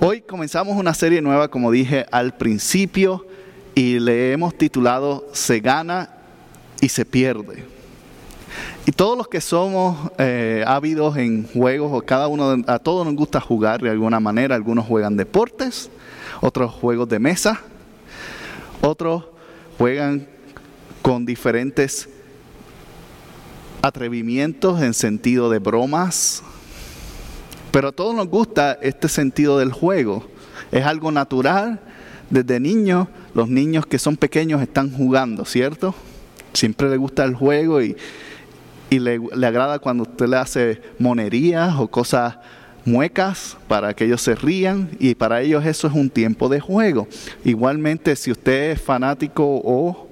Hoy comenzamos una serie nueva, como dije al principio, y le hemos titulado Se gana y se pierde. Y todos los que somos eh, ávidos en juegos, o cada uno, a todos nos gusta jugar de alguna manera, algunos juegan deportes, otros juegos de mesa, otros juegan con diferentes atrevimientos en sentido de bromas, pero a todos nos gusta este sentido del juego. Es algo natural. Desde niños, los niños que son pequeños están jugando, ¿cierto? Siempre les gusta el juego y, le, le, agrada cuando usted le hace monerías o cosas muecas para que ellos se rían y para ellos eso es un tiempo de juego. Igualmente, si usted es fanático o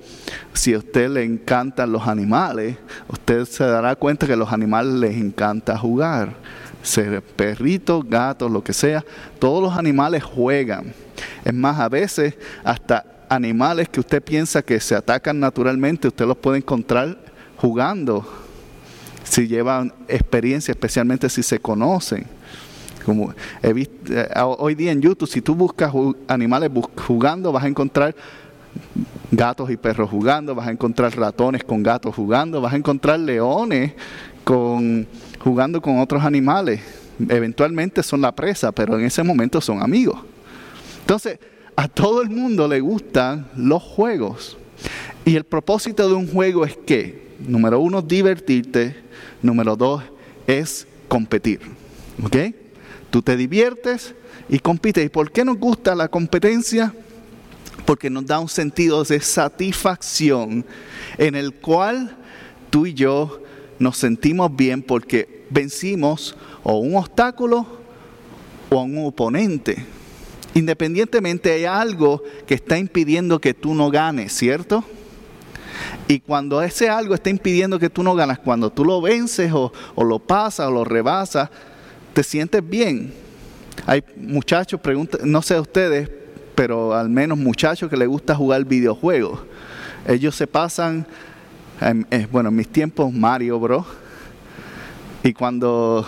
si a usted le encantan los animales, usted se dará cuenta que a los animales les encanta jugar ser perritos, gatos, lo que sea, todos los animales juegan. Es más, a veces hasta animales que usted piensa que se atacan naturalmente, usted los puede encontrar jugando, si llevan experiencia, especialmente si se conocen. Como he visto, eh, hoy día en YouTube, si tú buscas animales jugando, vas a encontrar gatos y perros jugando, vas a encontrar ratones con gatos jugando, vas a encontrar leones con jugando con otros animales. Eventualmente son la presa, pero en ese momento son amigos. Entonces, a todo el mundo le gustan los juegos. Y el propósito de un juego es que, número uno, divertirte. Número dos, es competir. ¿Ok? Tú te diviertes y compites. ¿Y por qué nos gusta la competencia? Porque nos da un sentido de satisfacción en el cual tú y yo nos sentimos bien porque vencimos o un obstáculo o a un oponente. Independientemente hay algo que está impidiendo que tú no ganes, ¿cierto? Y cuando ese algo está impidiendo que tú no ganas, cuando tú lo vences o, lo pasas o lo rebasas, te sientes bien. Hay muchachos, no sé ustedes, pero al menos muchachos que les gusta jugar videojuegos. Ellos se pasan eh, bueno, en mis tiempos Mario, bro. Y cuando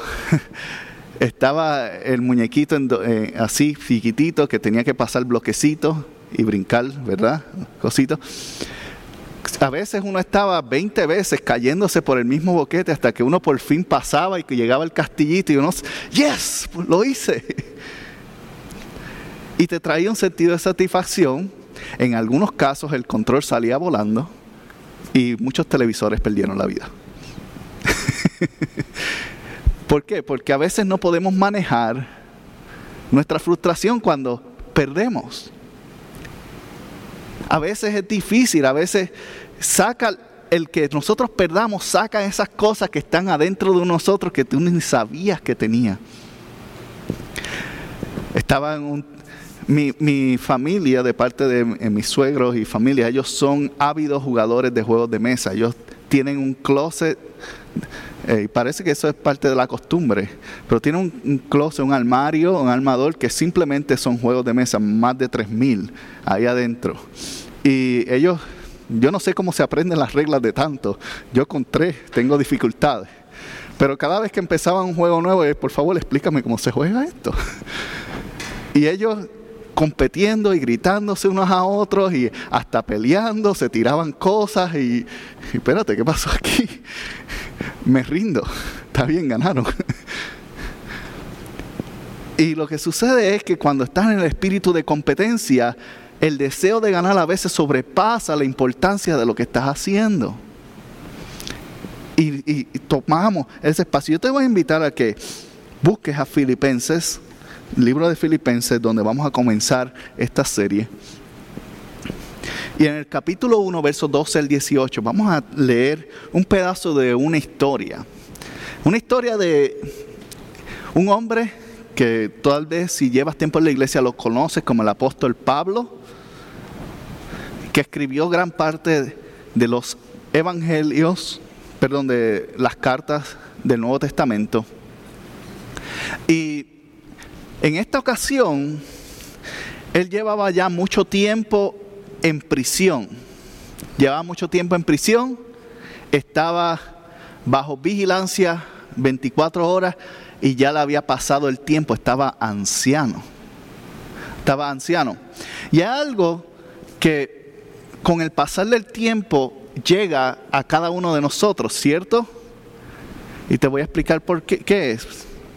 estaba el muñequito eh, así, chiquitito, que tenía que pasar bloquecitos y brincar, ¿verdad? Cosito. A veces uno estaba 20 veces cayéndose por el mismo boquete hasta que uno por fin pasaba y que llegaba el castillito y uno, yes, lo hice. Y te traía un sentido de satisfacción. En algunos casos el control salía volando y muchos televisores perdieron la vida. ¿Por qué? Porque a veces no podemos manejar nuestra frustración cuando perdemos. A veces es difícil, a veces saca el que nosotros perdamos, saca esas cosas que están adentro de nosotros que tú ni sabías que tenía. Estaba en un, mi, familia, de parte de mis suegros y familia, ellos son ávidos jugadores de juegos de mesa. Ellos tienen un closet, eh, y parece que eso es parte de la costumbre, pero tienen un, closet, un armario, un armador que simplemente son juegos de mesa, más de 3.000 ahí adentro. Y ellos, yo no sé cómo se aprenden las reglas de tanto. Yo con tres tengo dificultades. Pero cada vez que empezaba un juego nuevo, por favor explícame cómo se juega esto. Y ellos compitiendo y gritándose unos a otros y hasta peleando, se tiraban cosas y, espérate, ¿qué pasó aquí? Me rindo, está bien, ganaron. Y lo que sucede es que cuando estás en el espíritu de competencia, el deseo de ganar a veces sobrepasa la importancia de lo que estás haciendo. Y, y tomamos ese espacio. Yo te voy a invitar a que busques a Filipenses libro de Filipenses, donde vamos a comenzar esta serie. Y en el capítulo 1, versos 12 al 18, vamos a leer un pedazo de una historia. Una historia de un hombre que tal vez si llevas tiempo en la iglesia lo conoces como el apóstol Pablo. que escribió gran parte de los evangelios, perdón, de las cartas del Nuevo Testamento. Y en esta ocasión, él llevaba ya mucho tiempo en prisión. Llevaba mucho tiempo en prisión, estaba bajo vigilancia 24 horas y ya le había pasado el tiempo, estaba anciano. Estaba anciano. Y hay algo que con el pasar del tiempo llega a cada uno de nosotros, ¿cierto? Y te voy a explicar por qué, qué es.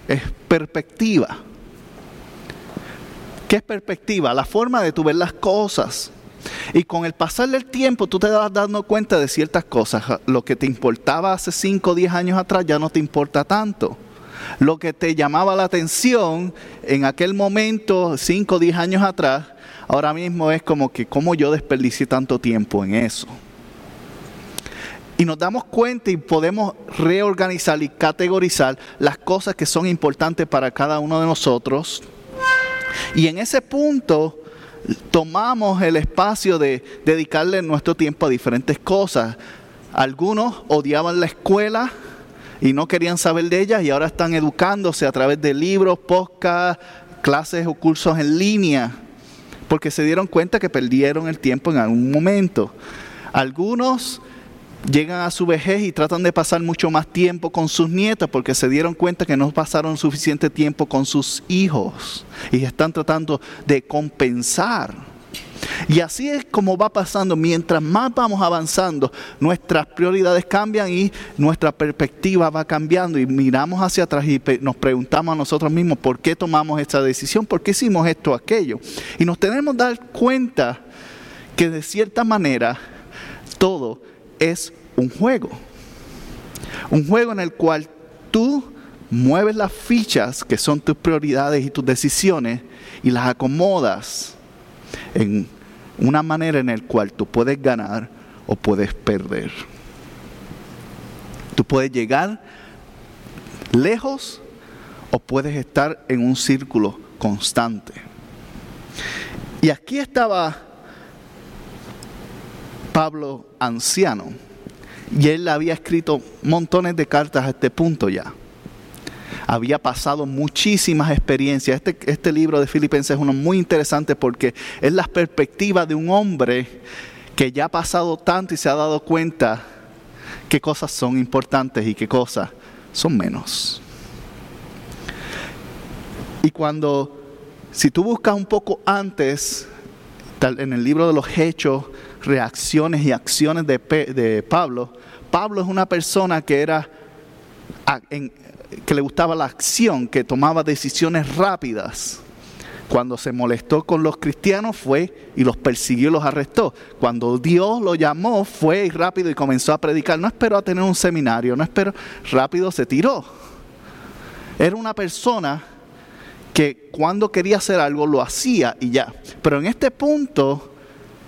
Es perspectiva. ¿Qué es perspectiva? La forma de tu ver las cosas. Y con el pasar del tiempo tú te vas dando cuenta de ciertas cosas. Lo que te importaba hace 5 o 10 años atrás ya no te importa tanto. Lo que te llamaba la atención en aquel momento, 5 o 10 años atrás, ahora mismo es como que cómo yo desperdicié tanto tiempo en eso. Y nos damos cuenta y podemos reorganizar y categorizar las cosas que son importantes para cada uno de nosotros. Y en ese punto tomamos el espacio de dedicarle nuestro tiempo a diferentes cosas. Algunos odiaban la escuela y no querían saber de ella y ahora están educándose a través de libros, podcasts, clases o cursos en línea, porque se dieron cuenta que perdieron el tiempo en algún momento. Algunos llegan a su vejez y tratan de pasar mucho más tiempo con sus nietas porque se dieron cuenta que no pasaron suficiente tiempo con sus hijos y están tratando de compensar. Y así es como va pasando, mientras más vamos avanzando, nuestras prioridades cambian y nuestra perspectiva va cambiando y miramos hacia atrás y nos preguntamos a nosotros mismos por qué tomamos esta decisión, por qué hicimos esto aquello. Y nos tenemos que dar cuenta que de cierta manera todo es un juego. Un juego en el cual tú mueves las fichas que son tus prioridades y tus decisiones y las acomodas en una manera en la cual tú puedes ganar o puedes perder. Tú puedes llegar lejos o puedes estar en un círculo constante. Y aquí estaba Pablo anciano. Y él había escrito montones de cartas a este punto ya. Había pasado muchísimas experiencias. Este, este libro de Filipenses es uno muy interesante porque es la perspectiva de un hombre que ya ha pasado tanto y se ha dado cuenta qué cosas son importantes y qué cosas son menos. Y cuando, si tú buscas un poco antes, en el libro de los Hechos, reacciones y acciones de, Pablo, Pablo es una persona que era que le gustaba la acción, que tomaba decisiones rápidas. Cuando se molestó con los cristianos fue y los persiguió y los arrestó. Cuando Dios lo llamó fue rápido y comenzó a predicar. No esperó a tener un seminario, no esperó, rápido se tiró. Era una persona que cuando quería hacer algo lo hacía y ya. Pero en este punto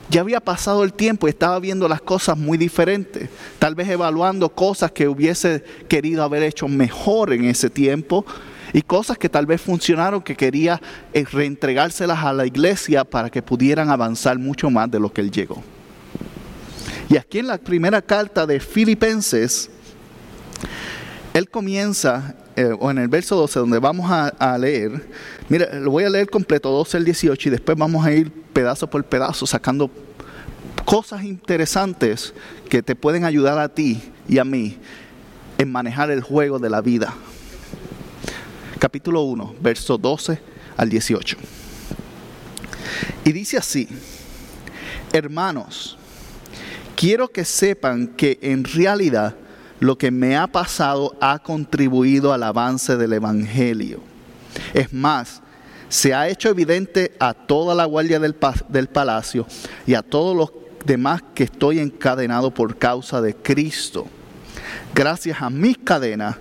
ya había pasado el tiempo y estaba viendo las cosas muy diferentes, tal vez evaluando cosas que hubiese querido haber hecho mejor en ese tiempo y cosas que tal vez funcionaron que quería eh, reentregárselas a la iglesia para que pudieran avanzar mucho más de lo que él llegó. Y aquí en la primera carta de Filipenses, él comienza, eh, o en el verso 12, donde vamos a, a, leer, mira, lo voy a leer completo, 12 al 18, y después vamos a ir pedazo por pedazo sacando cosas interesantes que te pueden ayudar a ti y a mí en manejar el juego de la vida. Capítulo 1, verso 12 al 18. Y dice así, hermanos, quiero que sepan que en realidad lo que me ha pasado ha contribuido al avance del Evangelio. Es más, se ha hecho evidente a toda la guardia del, del palacio y a todos los demás que estoy encadenado por causa de Cristo. Gracias a mis cadenas,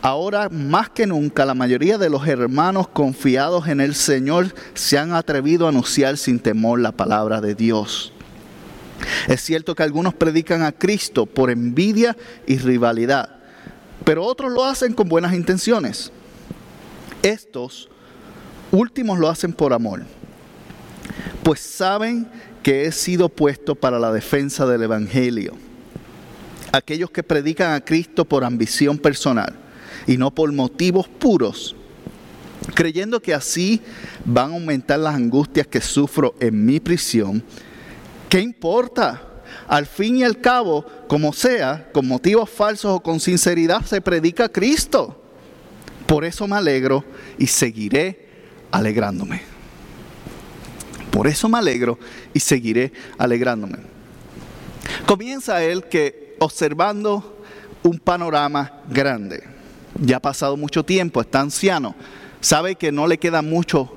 ahora más que nunca la mayoría de los hermanos confiados en el Señor se han atrevido a anunciar sin temor la palabra de Dios. Es cierto que algunos predican a Cristo por envidia y rivalidad, pero otros lo hacen con buenas intenciones. Estos últimos lo hacen por amor, pues saben que he sido puesto para la defensa del Evangelio. Aquellos que predican a Cristo por ambición personal y no por motivos puros, creyendo que así van a aumentar las angustias que sufro en mi prisión. ¿Qué importa? Al fin y al cabo, como sea, con motivos falsos o con sinceridad, se predica Cristo. Por eso me alegro y seguiré alegrándome. Por eso me alegro y seguiré alegrándome. Comienza él que observando un panorama grande. Ya ha pasado mucho tiempo, está anciano, sabe que no le queda mucho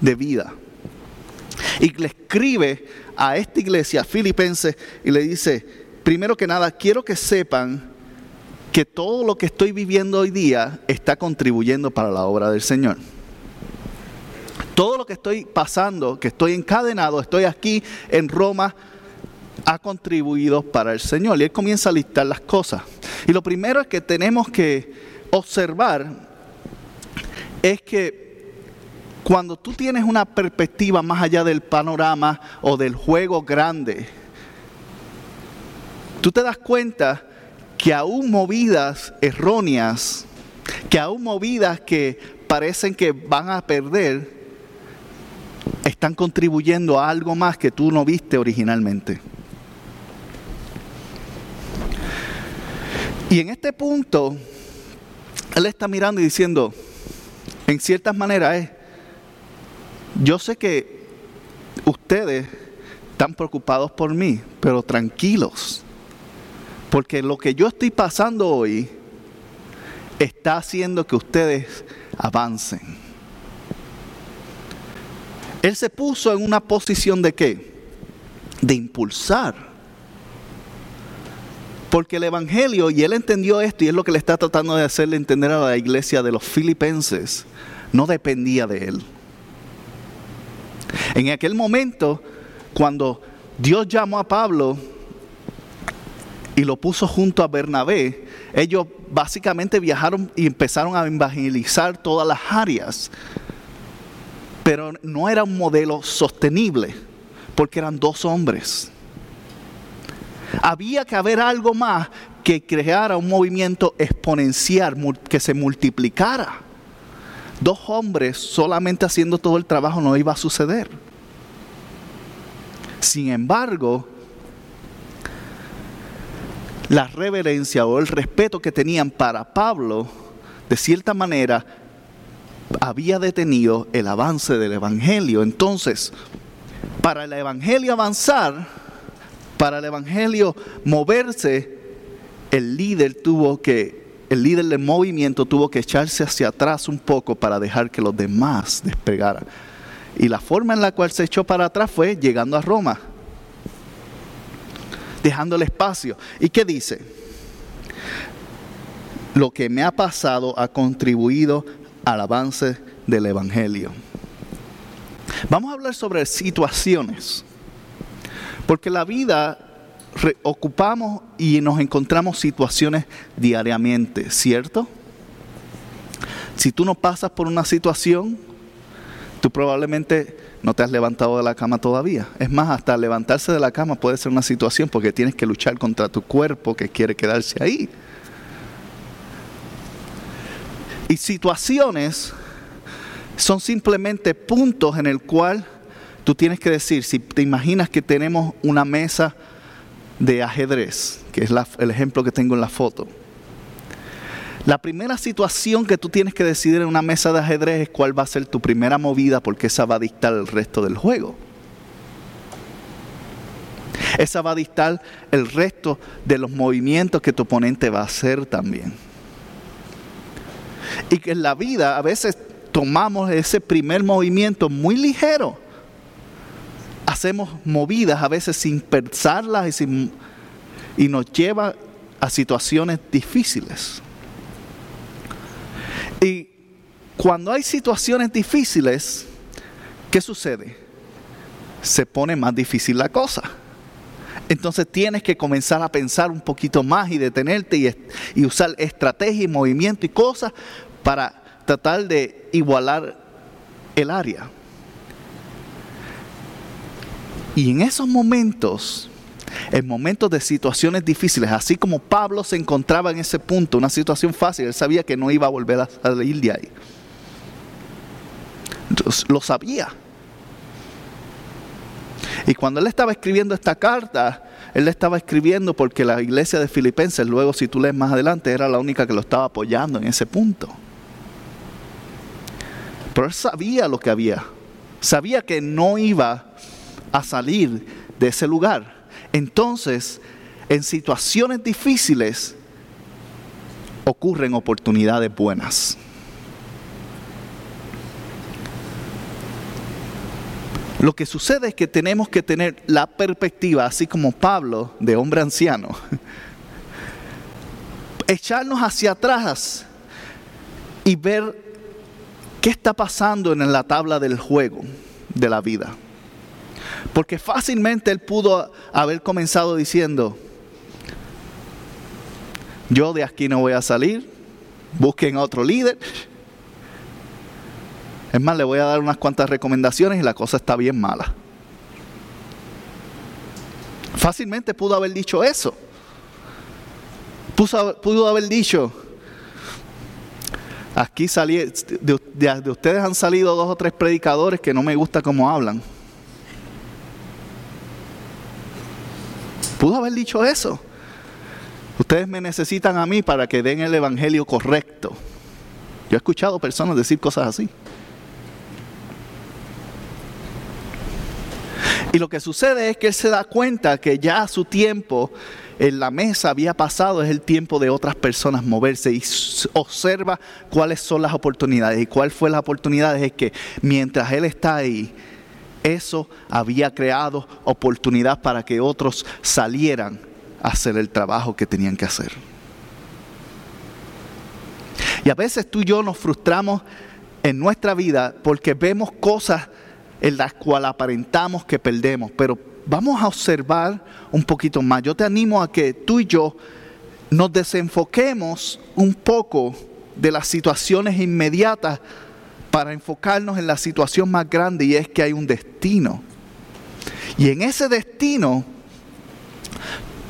de vida. Y le escribe a esta iglesia filipense y le dice, primero que nada, quiero que sepan que todo lo que estoy viviendo hoy día está contribuyendo para la obra del Señor. Todo lo que estoy pasando, que estoy encadenado, estoy aquí en Roma, ha contribuido para el Señor. Y Él comienza a listar las cosas. Y lo primero es que tenemos que observar es que cuando tú tienes una perspectiva más allá del panorama o del juego grande, tú te das cuenta que aún movidas erróneas, que aún movidas que parecen que van a perder, están contribuyendo a algo más que tú no viste originalmente. Y en este punto, él está mirando y diciendo, en ciertas maneras es, yo sé que ustedes están preocupados por mí, pero tranquilos, porque lo que yo estoy pasando hoy está haciendo que ustedes avancen. Él se puso en una posición de qué? De impulsar. Porque el Evangelio, y él entendió esto, y es lo que le está tratando de hacerle entender a la iglesia de los filipenses, no dependía de él. En aquel momento, cuando Dios llamó a Pablo y lo puso junto a Bernabé, ellos básicamente viajaron y empezaron a evangelizar todas las áreas. Pero no era un modelo sostenible, porque eran dos hombres. Había que haber algo más que creara un movimiento exponencial, que se multiplicara dos hombres solamente haciendo todo el trabajo no iba a suceder. Sin embargo, la reverencia o el respeto que tenían para Pablo, de cierta manera, había detenido el avance del Evangelio. Entonces, para el Evangelio avanzar, para el Evangelio moverse, el líder tuvo que el líder del movimiento tuvo que echarse hacia atrás un poco para dejar que los demás despegaran. Y la forma en la cual se echó para atrás fue llegando a Roma, dejando el espacio. ¿Y qué dice? Lo que me ha pasado ha contribuido al avance del Evangelio. Vamos a hablar sobre situaciones, porque la vida ocupamos y nos encontramos situaciones diariamente, ¿cierto? Si tú no pasas por una situación, tú probablemente no te has levantado de la cama todavía. Es más, hasta levantarse de la cama puede ser una situación porque tienes que luchar contra tu cuerpo que quiere quedarse ahí. Y situaciones son simplemente puntos en el cual tú tienes que decir, si te imaginas que tenemos una mesa de ajedrez, que es el ejemplo que tengo en la foto. La primera situación que tú tienes que decidir en una mesa de ajedrez es cuál va a ser tu primera movida porque esa va a dictar el resto del juego. Esa va a dictar el resto de los movimientos que tu oponente va a hacer también. Y que en la vida a veces tomamos ese primer movimiento muy ligero hacemos movidas a veces sin pensarlas y, sin, y nos lleva a situaciones difíciles. Y cuando hay situaciones difíciles, ¿qué sucede? Se pone más difícil la cosa. Entonces tienes que comenzar a pensar un poquito más y detenerte y, y usar estrategia y movimiento y cosas para tratar de igualar el área. Y en esos momentos, en momentos de situaciones difíciles, así como Pablo se encontraba en ese punto, una situación fácil, él sabía que no iba a volver a salir de ahí. Lo sabía. Y cuando él estaba escribiendo esta carta, él estaba escribiendo porque la iglesia de Filipenses, luego si tú lees más adelante, era la única que lo estaba apoyando en ese punto. Pero él sabía lo que había. Sabía que no iba a salir de ese lugar. Entonces, en situaciones difíciles ocurren oportunidades buenas. Lo que sucede es que tenemos que tener la perspectiva, así como Pablo, de hombre anciano, echarnos hacia atrás y ver qué está pasando en la tabla del juego de la vida. Porque fácilmente él pudo haber comenzado diciendo, yo de aquí no voy a salir, busquen a otro líder, es más, le voy a dar unas cuantas recomendaciones y la cosa está bien mala. Fácilmente pudo haber dicho eso. Pudo, haber dicho, aquí salí, de, de, ustedes han salido dos o tres predicadores que no me gusta cómo hablan. Pudo haber dicho eso. Ustedes me necesitan a mí para que den el evangelio correcto. Yo he escuchado personas decir cosas así. Y lo que sucede es que él se da cuenta que ya su tiempo en la mesa había pasado, es el tiempo de otras personas moverse y observa cuáles son las oportunidades. Y cuál fue la oportunidad es que mientras él está ahí, eso había creado oportunidad para que otros salieran a hacer el trabajo que tenían que hacer. Y a veces tú y yo nos frustramos en nuestra vida porque vemos cosas en las cuales aparentamos que perdemos, pero vamos a observar un poquito más. Yo te animo a que tú y yo nos desenfoquemos un poco de las situaciones inmediatas para enfocarnos en la situación más grande y es que hay un destino. Y en ese destino,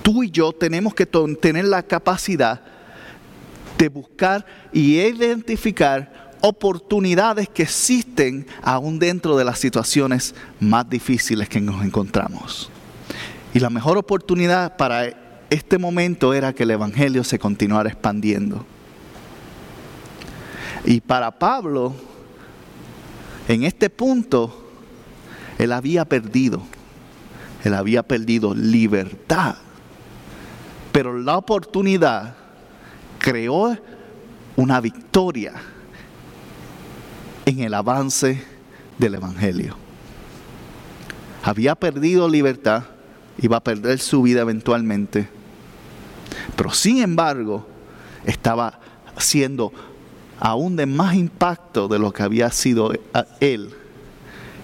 tú y yo tenemos que tener la capacidad de buscar y identificar oportunidades que existen aún dentro de las situaciones más difíciles que nos encontramos. Y la mejor oportunidad para este momento era que el Evangelio se continuara expandiendo. Y para Pablo, en este punto, él había perdido, él había perdido libertad. Pero la oportunidad creó una victoria en el avance del Evangelio. Había perdido libertad, iba a perder su vida eventualmente, pero sin embargo estaba siendo aún de más impacto de lo que había sido él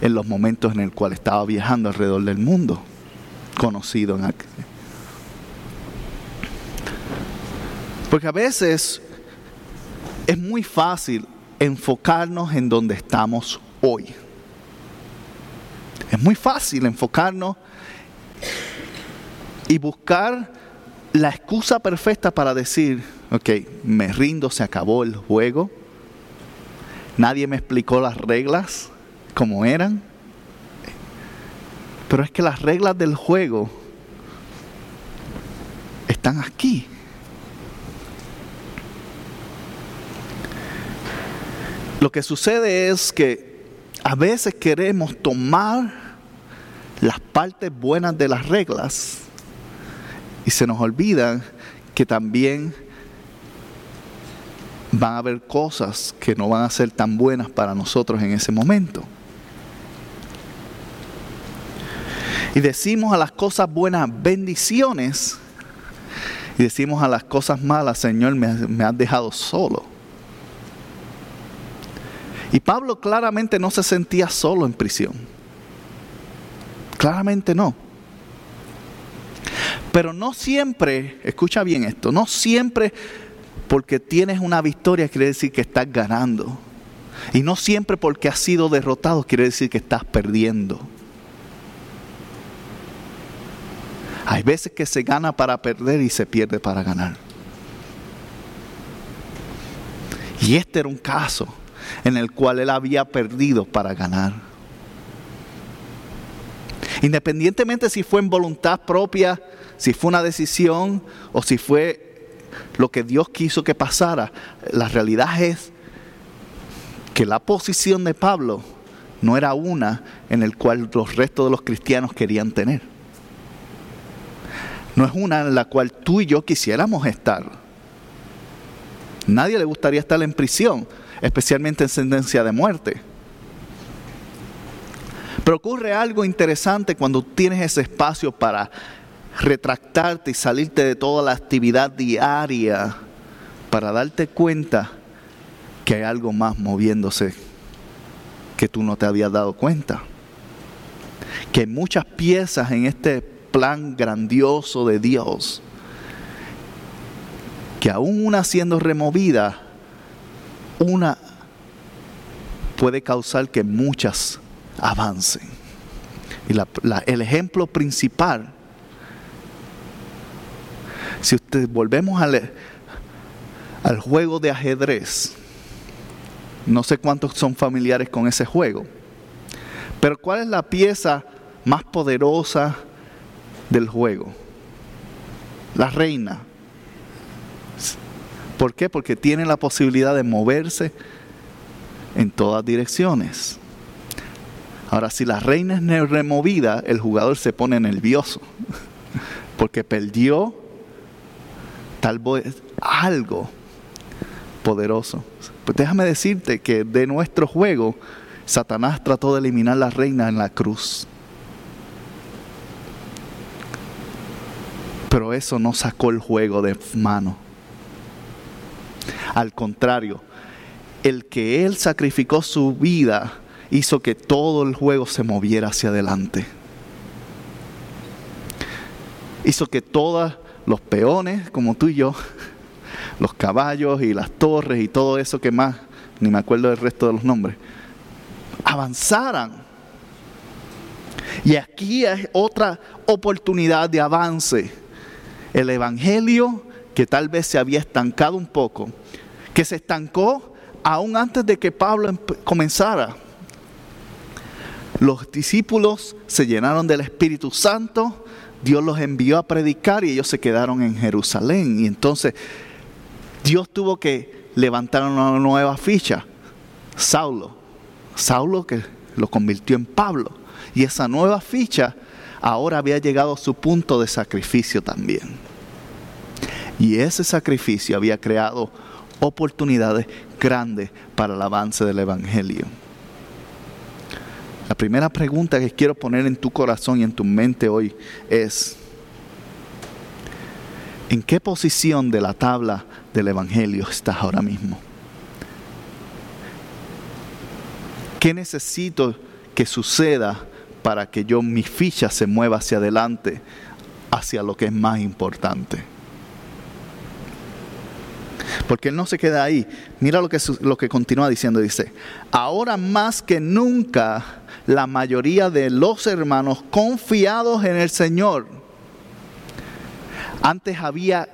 en los momentos en el cual estaba viajando alrededor del mundo, conocido en aquel. Porque a veces es muy fácil enfocarnos en donde estamos hoy. Es muy fácil enfocarnos y buscar la excusa perfecta para decir, ok, me rindo, se acabó el juego, nadie me explicó las reglas como eran, pero es que las reglas del juego están aquí. Lo que sucede es que a veces queremos tomar las partes buenas de las reglas y se nos olvida que también van a haber cosas que no van a ser tan buenas para nosotros en ese momento. Y decimos a las cosas buenas bendiciones y decimos a las cosas malas, Señor, me, me has dejado solo. Y Pablo claramente no se sentía solo en prisión. Claramente no. Pero no siempre, escucha bien esto, no siempre porque tienes una victoria quiere decir que estás ganando. Y no siempre porque has sido derrotado quiere decir que estás perdiendo. Hay veces que se gana para perder y se pierde para ganar. Y este era un caso en el cual él había perdido para ganar. Independientemente si fue en voluntad propia, si fue una decisión o si fue lo que Dios quiso que pasara, la realidad es que la posición de Pablo no era una en el cual los restos de los cristianos querían tener. No es una en la cual tú y yo quisiéramos estar. Nadie le gustaría estar en prisión, especialmente en sentencia de muerte. Pero ocurre algo interesante cuando tienes ese espacio para retractarte y salirte de toda la actividad diaria para darte cuenta que hay algo más moviéndose que tú no te habías dado cuenta. Que hay muchas piezas en este plan grandioso de Dios que aún una siendo removida, una puede causar que muchas avancen. Y el ejemplo principal, si usted volvemos al, al juego de ajedrez, no sé cuántos son familiares con ese juego. Pero ¿cuál es la pieza más poderosa del juego? La reina. ¿Por qué? Porque tiene la posibilidad de moverse en todas direcciones. Ahora, si la reina es removida, el jugador se pone nervioso. Porque perdió tal vez algo poderoso. Pues déjame decirte que de nuestro juego, Satanás trató de eliminar la reina en la cruz. Pero eso no sacó el juego de mano. Al contrario, el que él sacrificó su vida hizo que todo el juego se moviera hacia adelante. Hizo que todos los peones, como tú y yo, los caballos y las torres y todo eso que más, ni me acuerdo del resto de los nombres, avanzaran. Y aquí hay otra oportunidad de avance. El Evangelio que tal vez se había estancado un poco, que se estancó aún antes de que Pablo comenzara. Los discípulos se llenaron del Espíritu Santo, Dios los envió a predicar y ellos se quedaron en Jerusalén. Y entonces Dios tuvo que levantar una nueva ficha. Saulo. Saulo que lo convirtió en Pablo. Y esa nueva ficha ahora había llegado a su punto de sacrificio también. Y ese sacrificio había creado oportunidades grandes para el avance del Evangelio. La primera pregunta que quiero poner en tu corazón y en tu mente hoy es, ¿en qué posición de la tabla del Evangelio estás ahora mismo? ¿Qué necesito que suceda para que yo mi ficha se mueva hacia adelante, hacia lo que es más importante? Porque él no se queda ahí. Mira lo que, lo que continúa diciendo. Dice, ahora más que nunca la mayoría de los hermanos confiados en el Señor. Antes había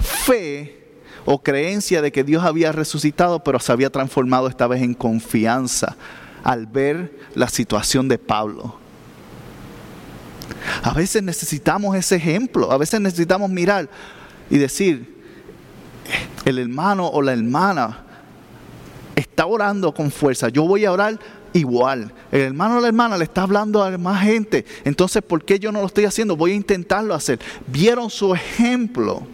fe o creencia de que Dios había resucitado, pero se había transformado esta vez en confianza al ver la situación de Pablo. A veces necesitamos ese ejemplo, a veces necesitamos mirar y decir, el hermano o la hermana está orando con fuerza, yo voy a orar igual. El hermano o la hermana le está hablando a más gente, entonces ¿por qué yo no lo estoy haciendo? Voy a intentarlo hacer. Vieron su ejemplo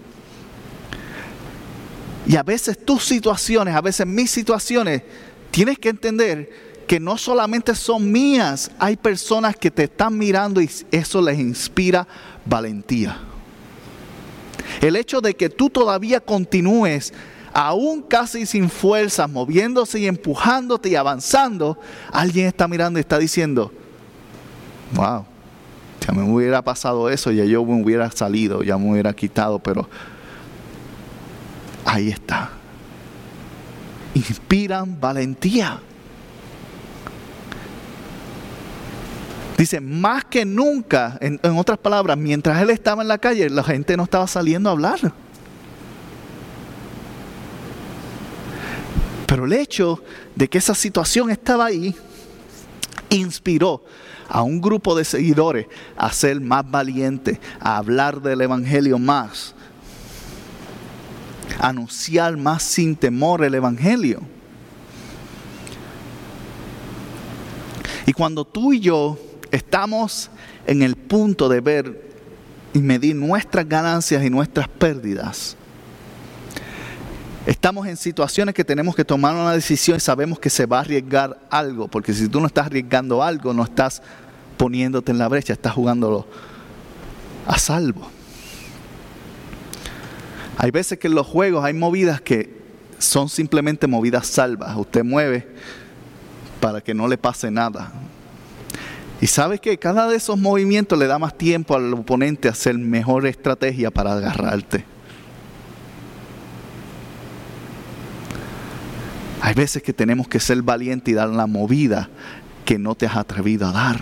y a veces tus situaciones, a veces mis situaciones, tienes que entender que no solamente son mías, hay personas que te están mirando y eso les inspira valentía. El hecho de que tú todavía continúes, aún casi sin fuerzas, moviéndose y empujándote y avanzando, alguien está mirando y está diciendo, wow, ya me hubiera pasado eso, ya yo me hubiera salido, ya me hubiera quitado, pero ahí está. Inspiran valentía. Dice, más que nunca, en, en, otras palabras, mientras él estaba en la calle, la gente no estaba saliendo a hablar. Pero el hecho de que esa situación estaba ahí, inspiró a un grupo de seguidores a ser más valientes, a hablar del Evangelio más, a anunciar más sin temor el Evangelio. Y cuando tú y yo estamos en el punto de ver y medir nuestras ganancias y nuestras pérdidas, Estamos en situaciones que tenemos que tomar una decisión y sabemos que se va a arriesgar algo, porque si tú no estás arriesgando algo, no estás poniéndote en la brecha, estás jugándolo a salvo. Hay veces que en los juegos hay movidas que son simplemente movidas salvas. Usted mueve para que no le pase nada. Y sabes que cada de esos movimientos le da más tiempo al oponente a hacer mejor estrategia para agarrarte. Hay veces que tenemos que ser valientes y dar la movida que no te has atrevido a dar.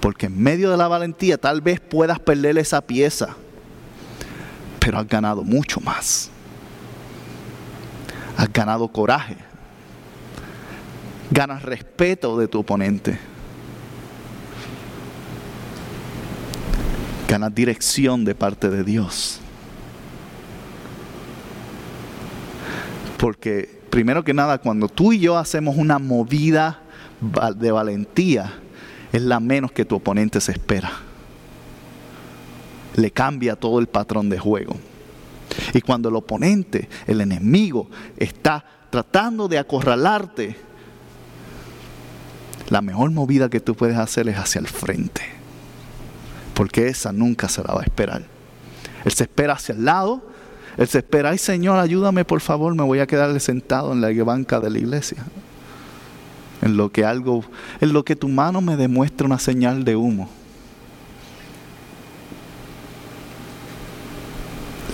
Porque en medio de la valentía tal vez puedas perder esa pieza, pero has ganado mucho más. Has ganado coraje. Ganas respeto de tu oponente. Ganas dirección de parte de Dios. Porque primero que nada, cuando tú y yo hacemos una movida de valentía, es la menos que tu oponente se espera. Le cambia todo el patrón de juego. Y cuando el oponente, el enemigo, está tratando de acorralarte, la mejor movida que tú puedes hacer es hacia el frente. Porque esa nunca se la va a esperar. Él se espera hacia el lado él se espera, ay Señor, ayúdame por favor, me voy a quedar sentado en la banca de la iglesia. En lo que algo, en lo que tu mano me demuestra una señal de humo.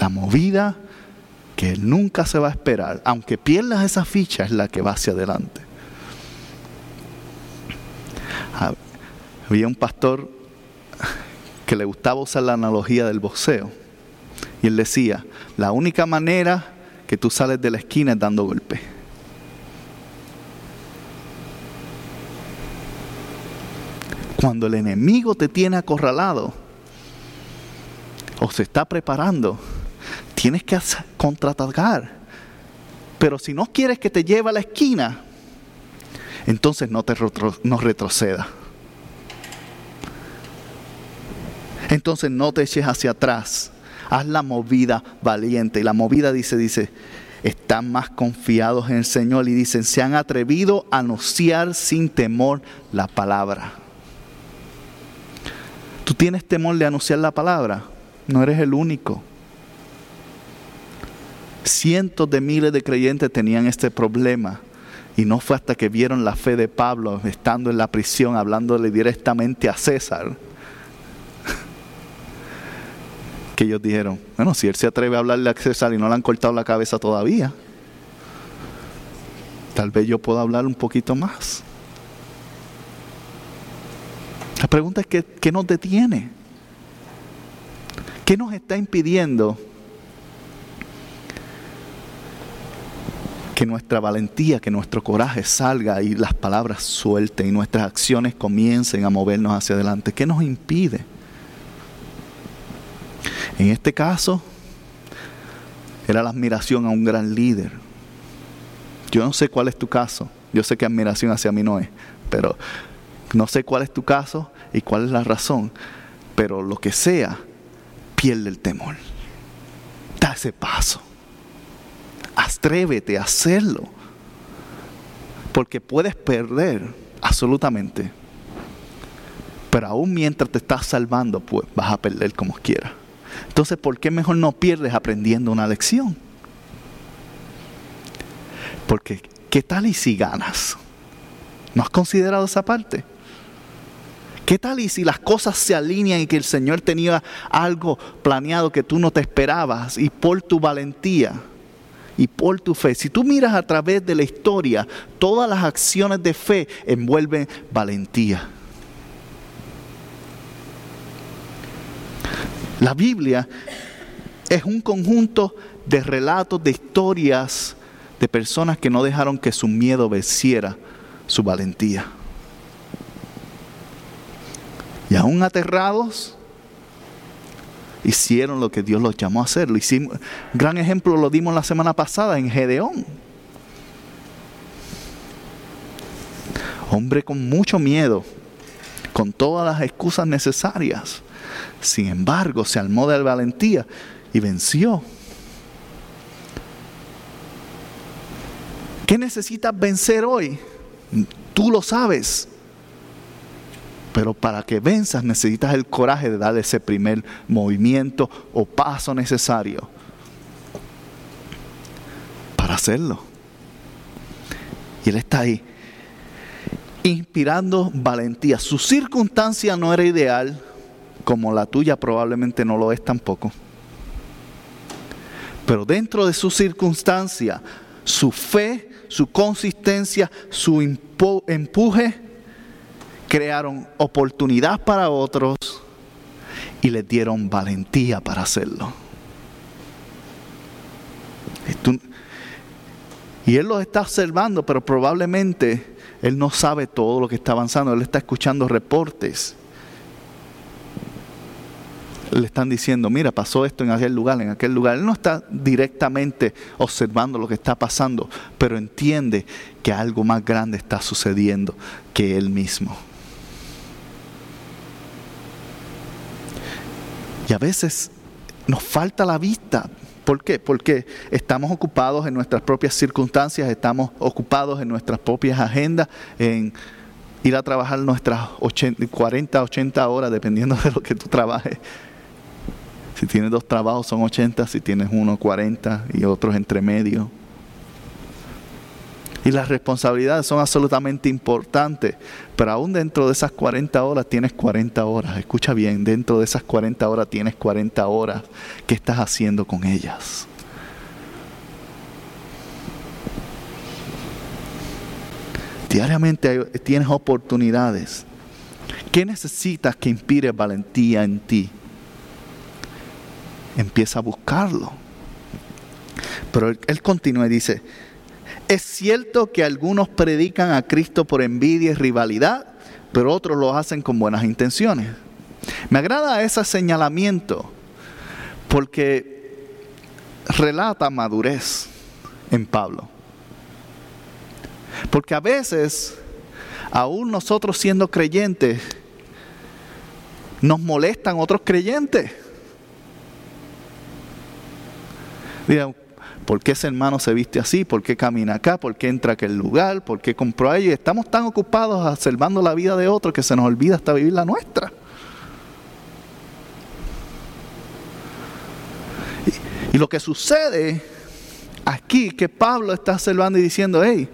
La movida que nunca se va a esperar, aunque pierdas esa ficha, es la que va hacia adelante. Había un pastor que le gustaba usar la analogía del boxeo y él decía, la única manera que tú sales de la esquina es dando golpe. Cuando el enemigo te tiene acorralado o se está preparando, tienes que contraatacar. Pero si no quieres que te lleve a la esquina, entonces no te no retroceda. Entonces no te eches hacia atrás haz la movida valiente. Y la movida dice, dice, están más confiados en el Señor y dicen, se han atrevido a anunciar sin temor la palabra. ¿Tú tienes temor de anunciar la palabra? No eres el único. Cientos de miles de creyentes tenían este problema. Y no fue hasta que vieron la fe de Pablo estando en la prisión, hablándole directamente a César, ellos dijeron, bueno, si él se atreve a hablarle a César y no le han cortado la cabeza todavía, tal vez yo pueda hablar un poquito más. La pregunta es, ¿qué, qué nos detiene? ¿Qué nos está impidiendo que nuestra valentía, que nuestro coraje salga y las palabras suelten y nuestras acciones comiencen a movernos hacia adelante? ¿Qué nos impide? En este caso, era la admiración a un gran líder. Yo no sé cuál es tu caso. Yo sé que admiración hacia mí no es, pero no sé cuál es tu caso y cuál es la razón. Pero lo que sea, pierde el temor. Da ese paso. Atrévete a hacerlo. Porque puedes perder absolutamente. Pero aún mientras te estás salvando, pues vas a perder como quieras. Entonces, ¿por qué mejor no pierdes aprendiendo una lección? Porque, ¿qué tal y si ganas? ¿No has considerado esa parte? ¿Qué tal y si las cosas se alinean y que el Señor tenía algo planeado que tú no te esperabas y por tu valentía y por tu fe. Si tú miras a través de la historia, todas las acciones de fe envuelven valentía. La Biblia es un conjunto de relatos, de historias de personas que no dejaron que su miedo venciera su valentía. Y aún aterrados, hicieron lo que Dios los llamó a hacer. Lo hicimos, gran ejemplo lo dimos la semana pasada en Gedeón. Hombre con mucho miedo, con todas las excusas necesarias. Sin embargo, se armó de valentía y venció. ¿Qué necesitas vencer hoy? Tú lo sabes. Pero para que venzas necesitas el coraje de dar ese primer movimiento o paso necesario para hacerlo. Y Él está ahí, inspirando valentía. Su circunstancia no era ideal, como la tuya probablemente no lo es tampoco. Pero dentro de su circunstancia, su fe, su consistencia, su empuje, crearon oportunidad para otros y les dieron valentía para hacerlo. Y él los está observando, pero probablemente él no sabe todo lo que está avanzando. Él está escuchando reportes. Le están diciendo, mira, pasó esto en aquel lugar, en aquel lugar. Él no está directamente observando lo que está pasando, pero entiende que algo más grande está sucediendo que él mismo. Y a veces nos falta la vista. ¿Por qué? Porque estamos ocupados en nuestras propias circunstancias, estamos ocupados en nuestras propias agendas, en ir a trabajar nuestras 40, 80 horas, dependiendo de lo que tú trabajes. Si tienes dos trabajos son 80, si tienes uno 40 y otros entre medio. Y las responsabilidades son absolutamente importantes. Pero aún dentro de esas 40 horas tienes 40 horas. Escucha bien, dentro de esas 40 horas tienes 40 horas. ¿Qué estás haciendo con ellas? Diariamente tienes oportunidades. ¿Qué necesitas que inspire valentía en ti? Empieza a buscarlo. Pero él, continúa y dice, es cierto que algunos predican a Cristo por envidia y rivalidad, pero otros lo hacen con buenas intenciones. Me agrada ese señalamiento porque relata madurez en Pablo. Porque a veces, aún nosotros siendo creyentes, nos molestan otros creyentes. ¿Por qué ese hermano se viste así? ¿Por qué camina acá? ¿Por qué entra a aquel lugar? ¿Por qué compró ahí? Estamos tan ocupados observando la vida de otro que se nos olvida hasta vivir la nuestra. Y, lo que sucede aquí, que Pablo está observando y diciendo, hey,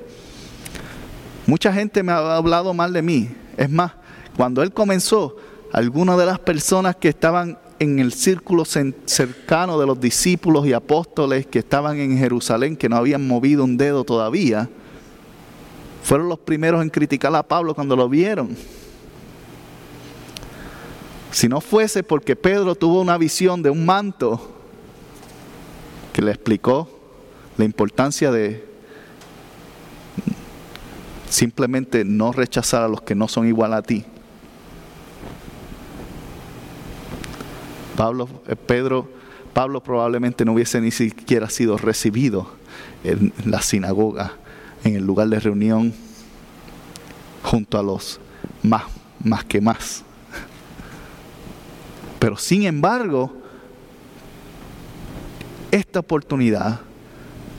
mucha gente me ha hablado mal de mí. Es más, cuando él comenzó, algunas de las personas que estaban en el círculo cercano de los discípulos y apóstoles que estaban en Jerusalén, que no habían movido un dedo todavía, fueron los primeros en criticar a Pablo cuando lo vieron. Si no fuese porque Pedro tuvo una visión de un manto que le explicó la importancia de simplemente no rechazar a los que no son igual a ti, Pablo, eh, Pedro, Pablo probablemente no hubiese ni siquiera sido recibido en la sinagoga, en el lugar de reunión, junto a los más, más que más. Pero sin embargo, esta oportunidad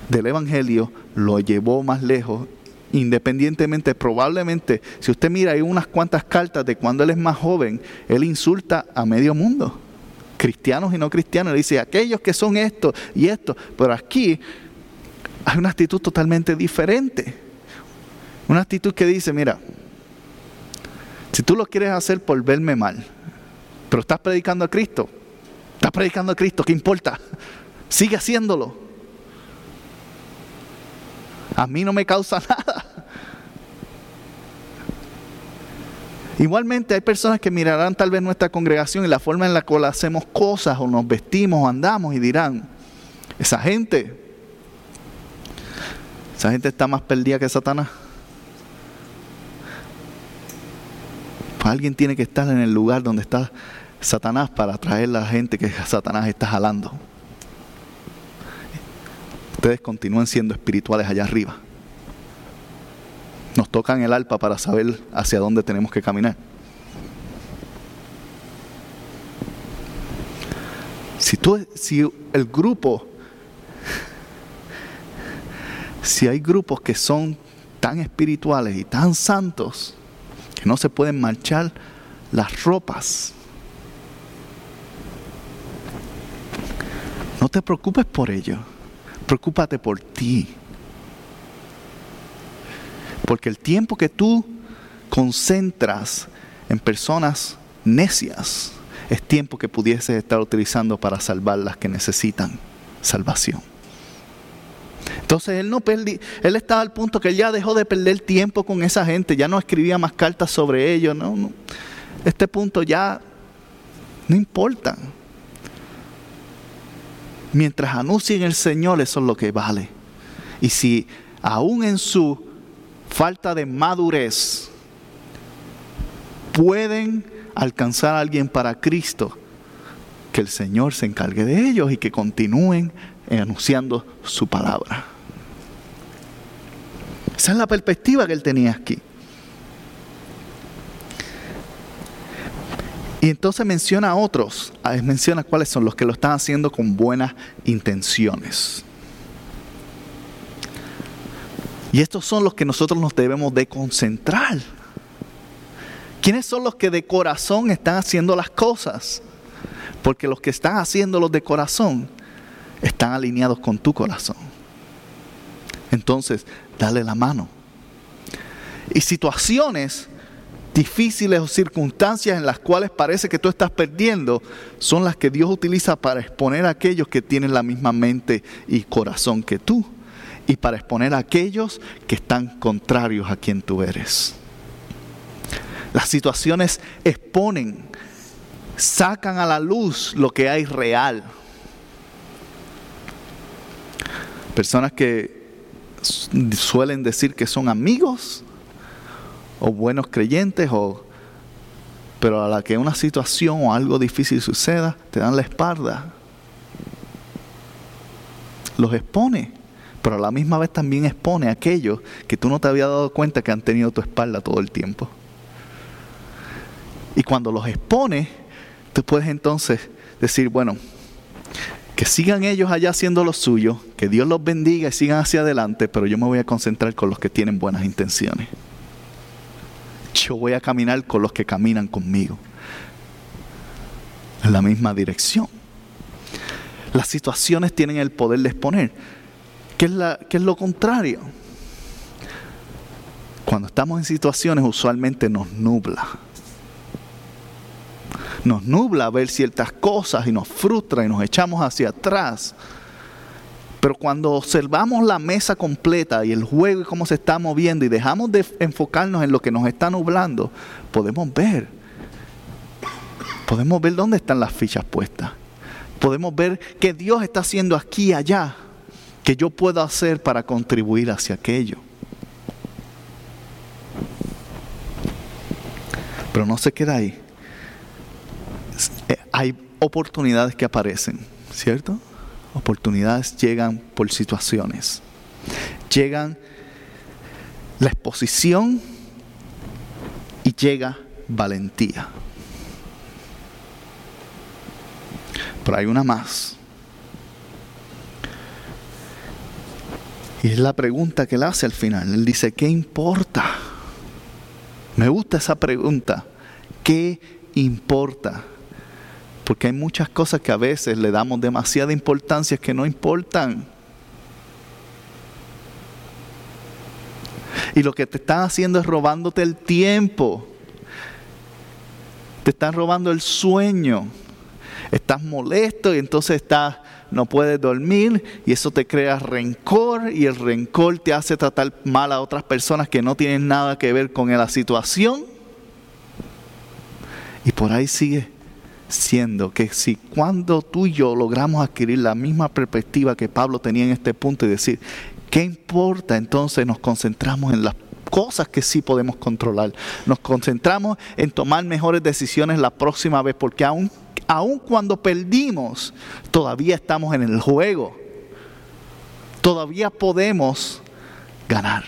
del Evangelio lo llevó más lejos, independientemente, probablemente, si usted mira, hay unas cuantas cartas de cuando él es más joven, él insulta a medio mundo cristianos y no cristianos. Le dice, aquellos que son esto y esto. Pero aquí hay una actitud totalmente diferente. Una actitud que dice, mira, si tú lo quieres hacer por verme mal, pero estás predicando a Cristo, estás predicando a Cristo, ¿qué importa? Sigue haciéndolo. A mí no me causa nada. Igualmente hay personas que mirarán tal vez nuestra congregación y la forma en la cual hacemos cosas o nos vestimos o andamos y dirán, esa gente, esa gente está más perdida que Satanás. Pues alguien tiene que estar en el lugar donde está Satanás para atraer a la gente que Satanás está jalando. Ustedes continúen siendo espirituales allá arriba. Nos tocan el alpa para saber hacia dónde tenemos que caminar. Si, tú, si el grupo, si hay grupos que son tan espirituales y tan santos que no se pueden marchar las ropas, no te preocupes por ello, preocúpate por ti. Porque el tiempo que tú concentras en personas necias es tiempo que pudieses estar utilizando para salvar las que necesitan salvación. Entonces él no perdí, él estaba al punto que él ya dejó de perder tiempo con esa gente, ya no escribía más cartas sobre ellos. Este punto ya no importa. Mientras anuncien el Señor, eso es lo que vale. Y si aún en su falta de madurez, pueden alcanzar a alguien para Cristo, que el Señor se encargue de ellos y que continúen anunciando su palabra. Esa es la perspectiva que él tenía aquí. Y entonces menciona a otros, menciona cuáles son los que lo están haciendo con buenas intenciones. Y estos son los que nosotros nos debemos de concentrar. ¿Quiénes son los que de corazón están haciendo las cosas? Porque los que están haciéndolos de corazón están alineados con tu corazón. Entonces, dale la mano. Y situaciones difíciles o circunstancias en las cuales parece que tú estás perdiendo son las que Dios utiliza para exponer a aquellos que tienen la misma mente y corazón que tú y para exponer a aquellos que están contrarios a quien tú eres. Las situaciones exponen, sacan a la luz lo que hay real. Personas que suelen decir que son amigos o buenos creyentes o pero a la que una situación o algo difícil suceda, te dan la espalda. Los expone pero a la misma vez también expone a aquellos que tú no te habías dado cuenta que han tenido tu espalda todo el tiempo. Y cuando los expone, tú puedes entonces decir, bueno, que sigan ellos allá haciendo lo suyo, que Dios los bendiga y sigan hacia adelante, pero yo me voy a concentrar con los que tienen buenas intenciones. Yo voy a caminar con los que caminan conmigo, en la misma dirección. Las situaciones tienen el poder de exponer. ¿Qué es, la, es lo contrario? Cuando estamos en situaciones usualmente nos nubla. Nos nubla ver ciertas cosas y nos frustra y nos echamos hacia atrás. Pero cuando observamos la mesa completa y el juego y cómo se está moviendo y dejamos de enfocarnos en lo que nos está nublando, podemos ver. Podemos ver dónde están las fichas puestas. Podemos ver qué Dios está haciendo aquí y allá que yo puedo hacer para contribuir hacia aquello. Pero no se queda ahí. Eh, hay oportunidades que aparecen, ¿cierto? Oportunidades llegan por situaciones. Llegan la exposición y llega valentía. Pero hay una más. Y es la pregunta que él hace al final. Él dice, ¿qué importa? Me gusta esa pregunta. ¿Qué importa? Porque hay muchas cosas que a veces le damos demasiada importancia que no importan. Y lo que te están haciendo es robándote el tiempo. Te están robando el sueño. Estás molesto y entonces estás no puedes dormir y eso te crea rencor y el rencor te hace tratar mal a otras personas que no tienen nada que ver con la situación. Y por ahí sigue siendo que si cuando tú y yo logramos adquirir la misma perspectiva que Pablo tenía en este punto y decir, ¿qué importa? Entonces nos concentramos en las cosas que sí podemos controlar. Nos concentramos en tomar mejores decisiones la próxima vez, porque aún, aun cuando perdimos, todavía estamos en el juego. Todavía podemos ganar.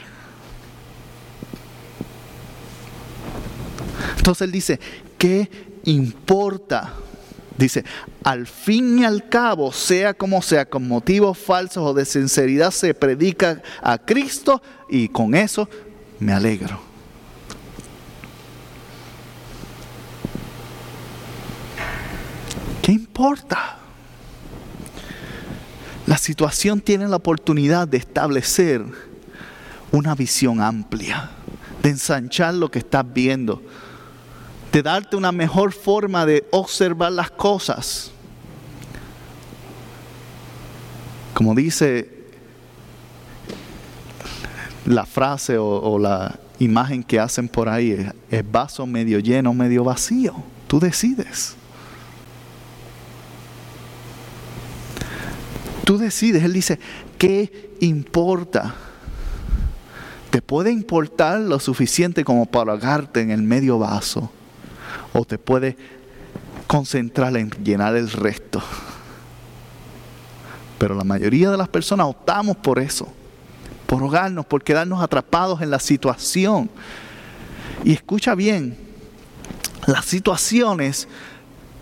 Entonces él dice, ¿qué importa? Dice, al fin y al cabo, sea como sea, con motivos falsos o de sinceridad, se predica a Cristo y con eso me alegro. ¿Qué importa? La situación tiene la oportunidad de establecer una visión amplia, de ensanchar lo que estás viendo, de darte una mejor forma de observar las cosas. Como dice la frase o, la imagen que hacen por ahí es vaso medio lleno, medio vacío. Tú decides. Tú decides. Él dice, ¿qué importa? Te puede importar lo suficiente como para ahogarte en el medio vaso. O te puede concentrar en llenar el resto. Pero la mayoría de las personas optamos por eso por rogarnos, por quedarnos atrapados en la situación. Y escucha bien, las situaciones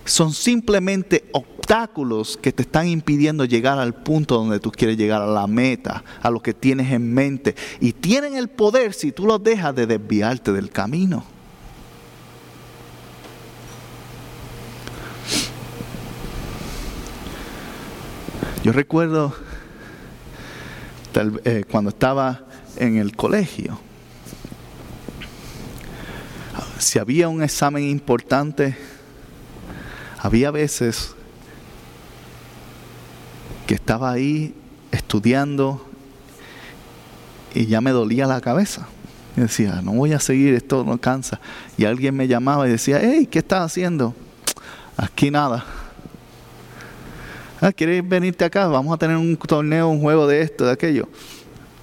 son simplemente obstáculos que te están impidiendo llegar al punto donde tú quieres llegar, a la meta, a lo que tienes en mente. Y tienen el poder, si tú los dejas, de desviarte del camino. Yo recuerdo eh, cuando estaba en el colegio. Si había un examen importante, había veces que estaba ahí estudiando y ya me dolía la cabeza. Decía, no voy a seguir, esto no cansa. Y alguien me llamaba y decía, hey, ¿qué estás haciendo? Aquí nada. Ah, ¿Quieres venirte acá? Vamos a tener un torneo, un juego de esto, de aquello.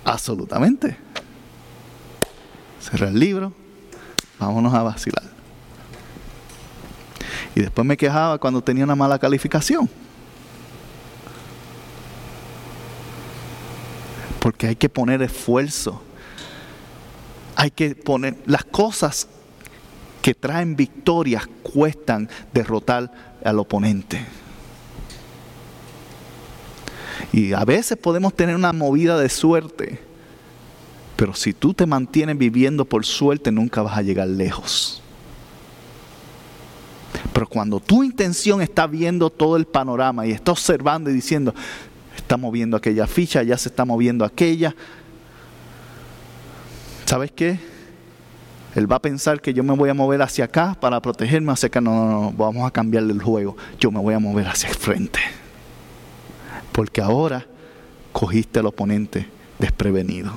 Absolutamente. Cerré el libro, vámonos a vacilar. Y después me quejaba cuando tenía una mala calificación. Porque hay que poner esfuerzo. Hay que poner las cosas que traen victorias cuestan derrotar al oponente. Y a veces podemos tener una movida de suerte, pero si tú te mantienes viviendo por suerte nunca vas a llegar lejos. Pero cuando tu intención está viendo todo el panorama y está observando y diciendo, está moviendo aquella ficha, ya se está moviendo aquella, ¿sabes qué? Él va a pensar que yo me voy a mover hacia acá para protegerme hacia acá. No, no, no, vamos a cambiarle el juego. Yo me voy a mover hacia el frente porque ahora cogiste al oponente desprevenido.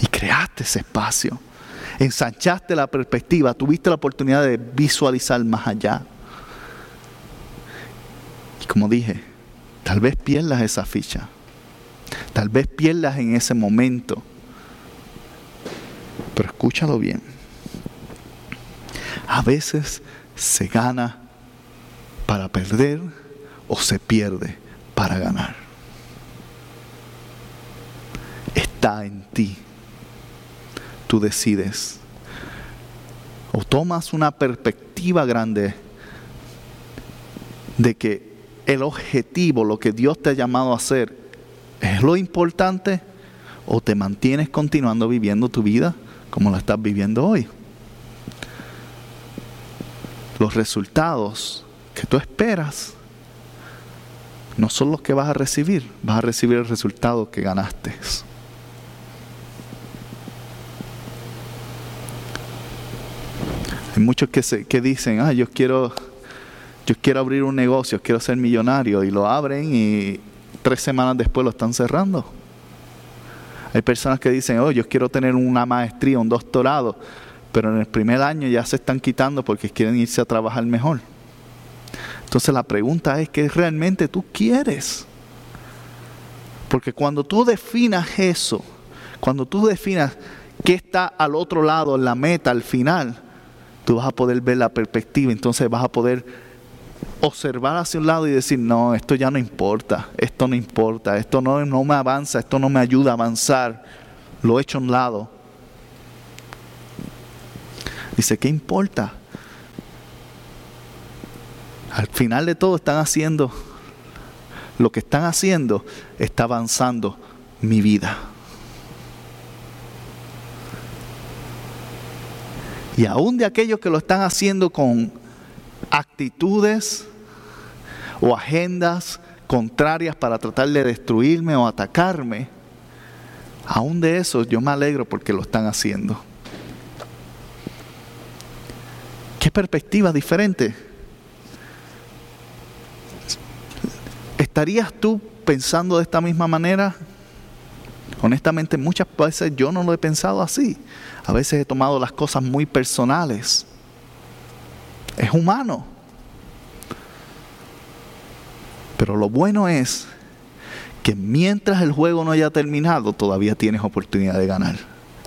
Y creaste ese espacio, ensanchaste la perspectiva, tuviste la oportunidad de visualizar más allá. Como dije, tal vez pierdas esa ficha, tal vez pierdas en ese momento, pero escúchalo bien. A veces se gana para perder o se pierde para ganar. Está en ti. Tú decides. O tomas una perspectiva grande de que el objetivo, lo que Dios te ha llamado a hacer, es lo importante o te mantienes continuando viviendo tu vida como la estás viviendo hoy. Los resultados que tú esperas no son los que vas a recibir, vas a recibir el resultado que ganaste. Hay muchos que, se, que dicen, ah, yo quiero yo quiero abrir un negocio, quiero ser millonario y lo abren y tres semanas después lo están cerrando. Hay personas que dicen, oh, yo quiero tener una maestría, un doctorado, pero en el primer año ya se están quitando porque quieren irse a trabajar mejor. Entonces la pregunta es, ¿qué realmente tú quieres? Porque cuando tú definas eso, cuando tú definas qué está al otro lado, la meta, al final, tú vas a poder ver la perspectiva, entonces vas a poder observar hacia un lado y decir, no, esto ya no importa, esto no importa, esto no, no me avanza, esto no me ayuda a avanzar, lo he hecho a un lado. Dice, ¿qué importa? Al final de todo están haciendo, lo que están haciendo está avanzando mi vida. Y aún de aquellos que lo están haciendo con actitudes o agendas contrarias para tratar de destruirme o atacarme, aún de eso yo me alegro porque lo están haciendo. ¿Qué perspectiva diferente? ¿Estarías tú pensando de esta misma manera? Honestamente, muchas veces yo no lo he pensado así. A veces he tomado las cosas muy personales. Es humano. Pero lo bueno es que mientras el juego no haya terminado, todavía tienes oportunidad de ganar.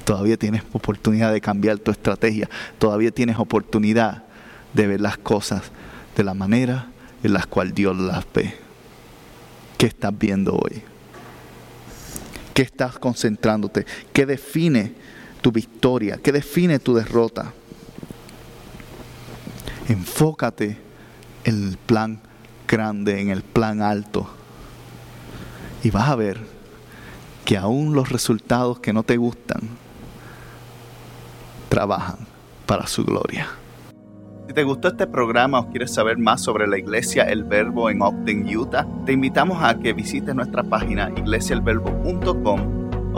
Todavía tienes oportunidad de cambiar tu estrategia. Todavía tienes oportunidad de ver las cosas de la manera en la cual Dios las ve. ¿Qué estás viendo hoy? ¿Qué estás concentrándote? ¿Qué define tu victoria? ¿Qué define tu derrota? Enfócate en el plan grande, en el plan alto. Y vas a ver que aún los resultados que no te gustan trabajan para su gloria. Si te gustó este programa o quieres saber más sobre la iglesia El Verbo en Ogden, Utah, te invitamos a que visites nuestra página iglesiaelverbo.com